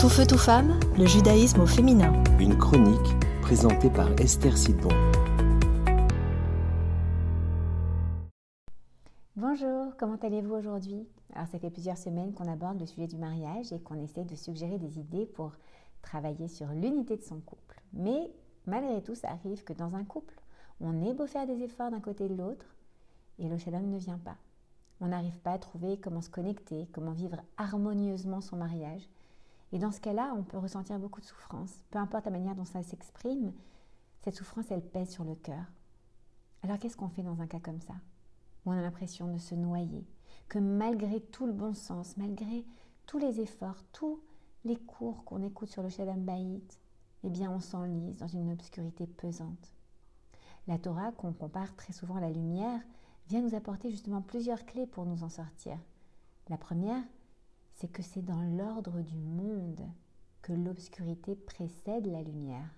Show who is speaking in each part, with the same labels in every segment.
Speaker 1: Tout feu, tout femme, le judaïsme au féminin.
Speaker 2: Une chronique présentée par Esther Sidbon.
Speaker 3: Bonjour, comment allez-vous aujourd'hui? Alors ça fait plusieurs semaines qu'on aborde le sujet du mariage et qu'on essaie de suggérer des idées pour travailler sur l'unité de son couple. Mais malgré tout, ça arrive que dans un couple, on est beau faire des efforts d'un côté et de l'autre et le shalom ne vient pas. On n'arrive pas à trouver comment se connecter, comment vivre harmonieusement son mariage. Et dans ce cas-là, on peut ressentir beaucoup de souffrance. Peu importe la manière dont ça s'exprime, cette souffrance, elle pèse sur le cœur. Alors qu'est-ce qu'on fait dans un cas comme ça Où on a l'impression de se noyer, que malgré tout le bon sens, malgré tous les efforts, tous les cours qu'on écoute sur le Shalom Bayit, eh bien on s'enlise dans une obscurité pesante. La Torah, qu'on compare très souvent à la lumière, vient nous apporter justement plusieurs clés pour nous en sortir. La première, c'est que c'est dans l'ordre du monde que l'obscurité précède la lumière.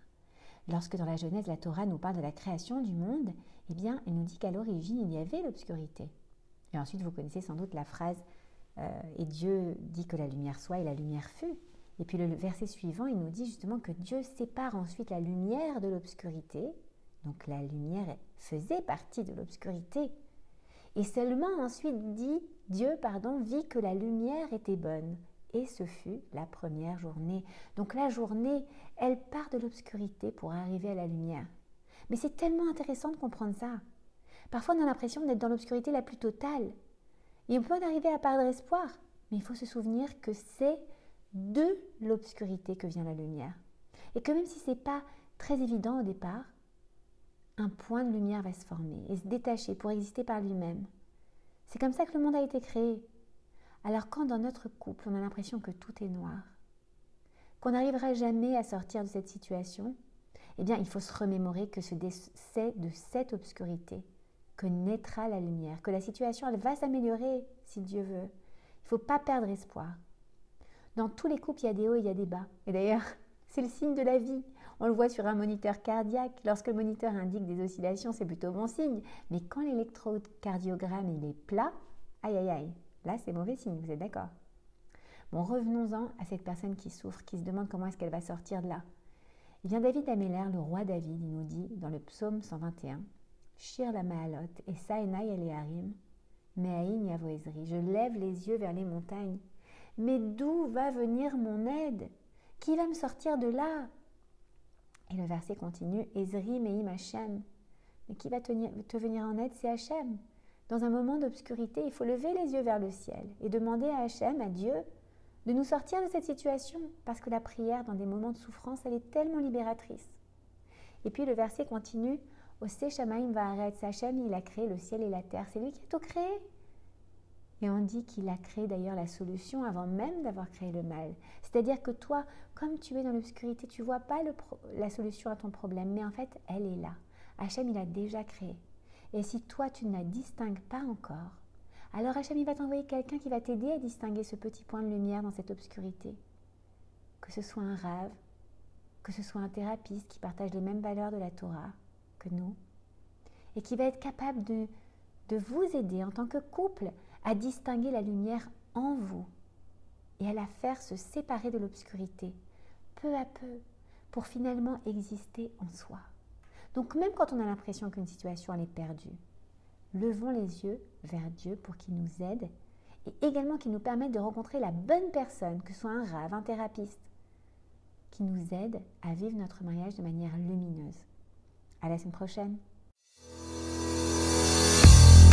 Speaker 3: Lorsque dans la Genèse, la Torah nous parle de la création du monde, eh bien, elle nous dit qu'à l'origine, il y avait l'obscurité. Et ensuite, vous connaissez sans doute la phrase euh, Et Dieu dit que la lumière soit et la lumière fut. Et puis le verset suivant, il nous dit justement que Dieu sépare ensuite la lumière de l'obscurité. Donc la lumière faisait partie de l'obscurité. Et seulement ensuite dit, Dieu, pardon, vit que la lumière était bonne. Et ce fut la première journée. Donc la journée, elle part de l'obscurité pour arriver à la lumière. Mais c'est tellement intéressant de comprendre ça. Parfois, on a l'impression d'être dans l'obscurité la plus totale. Et on peut en arriver à perdre espoir. Mais il faut se souvenir que c'est de l'obscurité que vient la lumière. Et que même si ce n'est pas très évident au départ, un point de lumière va se former et se détacher pour exister par lui-même. C'est comme ça que le monde a été créé. Alors quand dans notre couple, on a l'impression que tout est noir, qu'on n'arrivera jamais à sortir de cette situation, eh bien, il faut se remémorer que c'est de cette obscurité que naîtra la lumière, que la situation, elle va s'améliorer si Dieu veut. Il ne faut pas perdre espoir. Dans tous les couples, il y a des hauts et il y a des bas. Et d'ailleurs, c'est le signe de la vie. On le voit sur un moniteur cardiaque. Lorsque le moniteur indique des oscillations, c'est plutôt bon signe. Mais quand l'électrocardiogramme est plat, aïe aïe aïe, là c'est mauvais signe, vous êtes d'accord? Bon, revenons-en à cette personne qui souffre, qui se demande comment est-ce qu'elle va sortir de là. Eh bien, David Améler, le roi David, il nous dit dans le psaume 121, Shir la et Saenai Eleharim, Meaïn Yavoezri, je lève les yeux vers les montagnes. Mais d'où va venir mon aide? Qui va me sortir de là? Et le verset continue Ezri Meim Hachem. Mais qui va te venir en aide C'est Hachem. Dans un moment d'obscurité, il faut lever les yeux vers le ciel et demander à Hachem, à Dieu, de nous sortir de cette situation, parce que la prière, dans des moments de souffrance, elle est tellement libératrice. Et puis le verset continue Ose Shamaim Va'aretz Hachem, il a créé le ciel et la terre. C'est lui qui a tout créé. Et on dit qu'il a créé d'ailleurs la solution avant même d'avoir créé le mal. C'est-à-dire que toi, comme tu es dans l'obscurité, tu vois pas la solution à ton problème, mais en fait, elle est là. Hachem, il a déjà créé. Et si toi, tu ne la distingues pas encore, alors Hachem, il va t'envoyer quelqu'un qui va t'aider à distinguer ce petit point de lumière dans cette obscurité. Que ce soit un rave, que ce soit un thérapeute qui partage les mêmes valeurs de la Torah que nous, et qui va être capable de, de vous aider en tant que couple à distinguer la lumière en vous et à la faire se séparer de l'obscurité, peu à peu, pour finalement exister en soi. Donc même quand on a l'impression qu'une situation est perdue, levons les yeux vers Dieu pour qu'il nous aide et également qu'il nous permette de rencontrer la bonne personne, que ce soit un rave, un thérapeute, qui nous aide à vivre notre mariage de manière lumineuse. À la semaine prochaine.